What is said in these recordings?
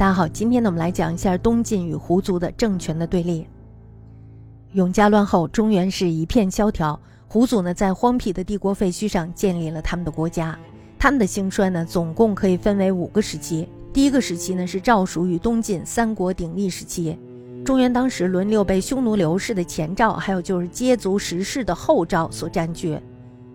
大家好，今天呢，我们来讲一下东晋与胡族的政权的对立。永嘉乱后，中原是一片萧条，胡族呢在荒僻的帝国废墟上建立了他们的国家。他们的兴衰呢，总共可以分为五个时期。第一个时期呢是赵蜀与东晋三国鼎立时期，中原当时轮流被匈奴刘氏的前赵，还有就是羯族石氏的后赵所占据。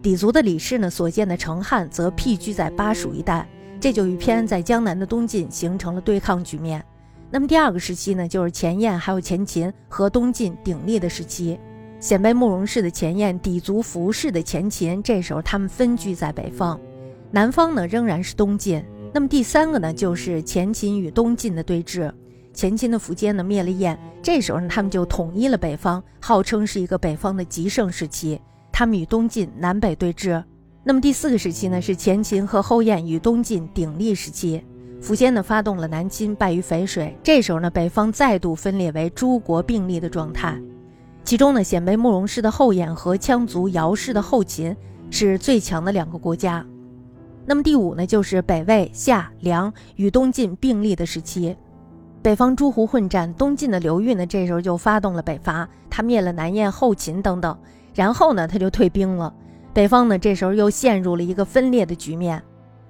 氐族的李氏呢所建的成汉，则僻居在巴蜀一带。这就与偏安在江南的东晋形成了对抗局面。那么第二个时期呢，就是前燕还有前秦和东晋鼎立的时期。鲜卑慕容氏的前燕，氐族服氏的前秦，这时候他们分居在北方，南方呢仍然是东晋。那么第三个呢，就是前秦与东晋的对峙。前秦的苻坚呢灭了燕，这时候呢他们就统一了北方，号称是一个北方的极盛时期。他们与东晋南北对峙。那么第四个时期呢，是前秦和后燕与东晋鼎立时期。苻坚呢发动了南侵，败于淝水。这时候呢，北方再度分裂为诸国并立的状态。其中呢，鲜卑慕容氏的后燕和羌族姚氏的后秦是最强的两个国家。那么第五呢，就是北魏、夏、梁与东晋并立的时期。北方诸胡混战，东晋的刘裕呢，这时候就发动了北伐，他灭了南燕、后秦等等，然后呢，他就退兵了。北方呢，这时候又陷入了一个分裂的局面。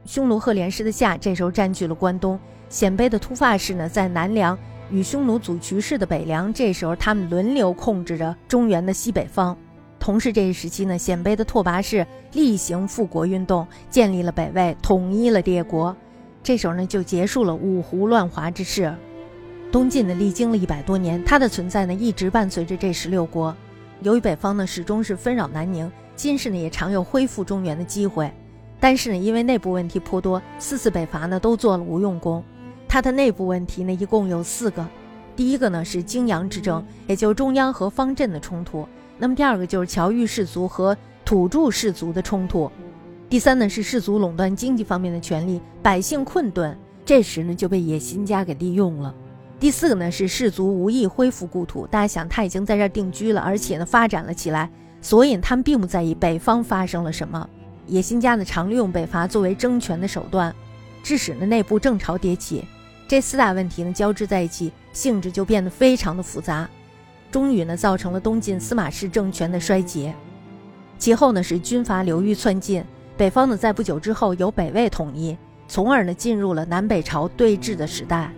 匈奴赫连氏的夏这时候占据了关东，鲜卑的突发氏呢在南梁，与匈奴祖渠氏的北梁，这时候他们轮流控制着中原的西北方。同时，这一时期呢，鲜卑的拓跋氏例行复国运动，建立了北魏，统一了列国。这时候呢，就结束了五胡乱华之势。东晋呢，历经了一百多年，它的存在呢，一直伴随着这十六国。由于北方呢，始终是纷扰难宁。金氏呢也常有恢复中原的机会，但是呢因为内部问题颇多，四次北伐呢都做了无用功。他的内部问题呢一共有四个，第一个呢是泾阳之争，也就是中央和方阵的冲突。那么第二个就是侨寓氏族和土著氏族的冲突。第三呢是氏族垄断经济方面的权利，百姓困顿，这时呢就被野心家给利用了。第四个呢是氏族无意恢复故土，大家想他已经在这儿定居了，而且呢发展了起来。所以他们并不在意北方发生了什么，野心家呢常利用北伐作为争权的手段，致使呢内部政朝迭起。这四大问题呢交织在一起，性质就变得非常的复杂，终于呢造成了东晋司马氏政权的衰竭。其后呢是军阀流域窜进，北方呢在不久之后由北魏统一，从而呢进入了南北朝对峙的时代。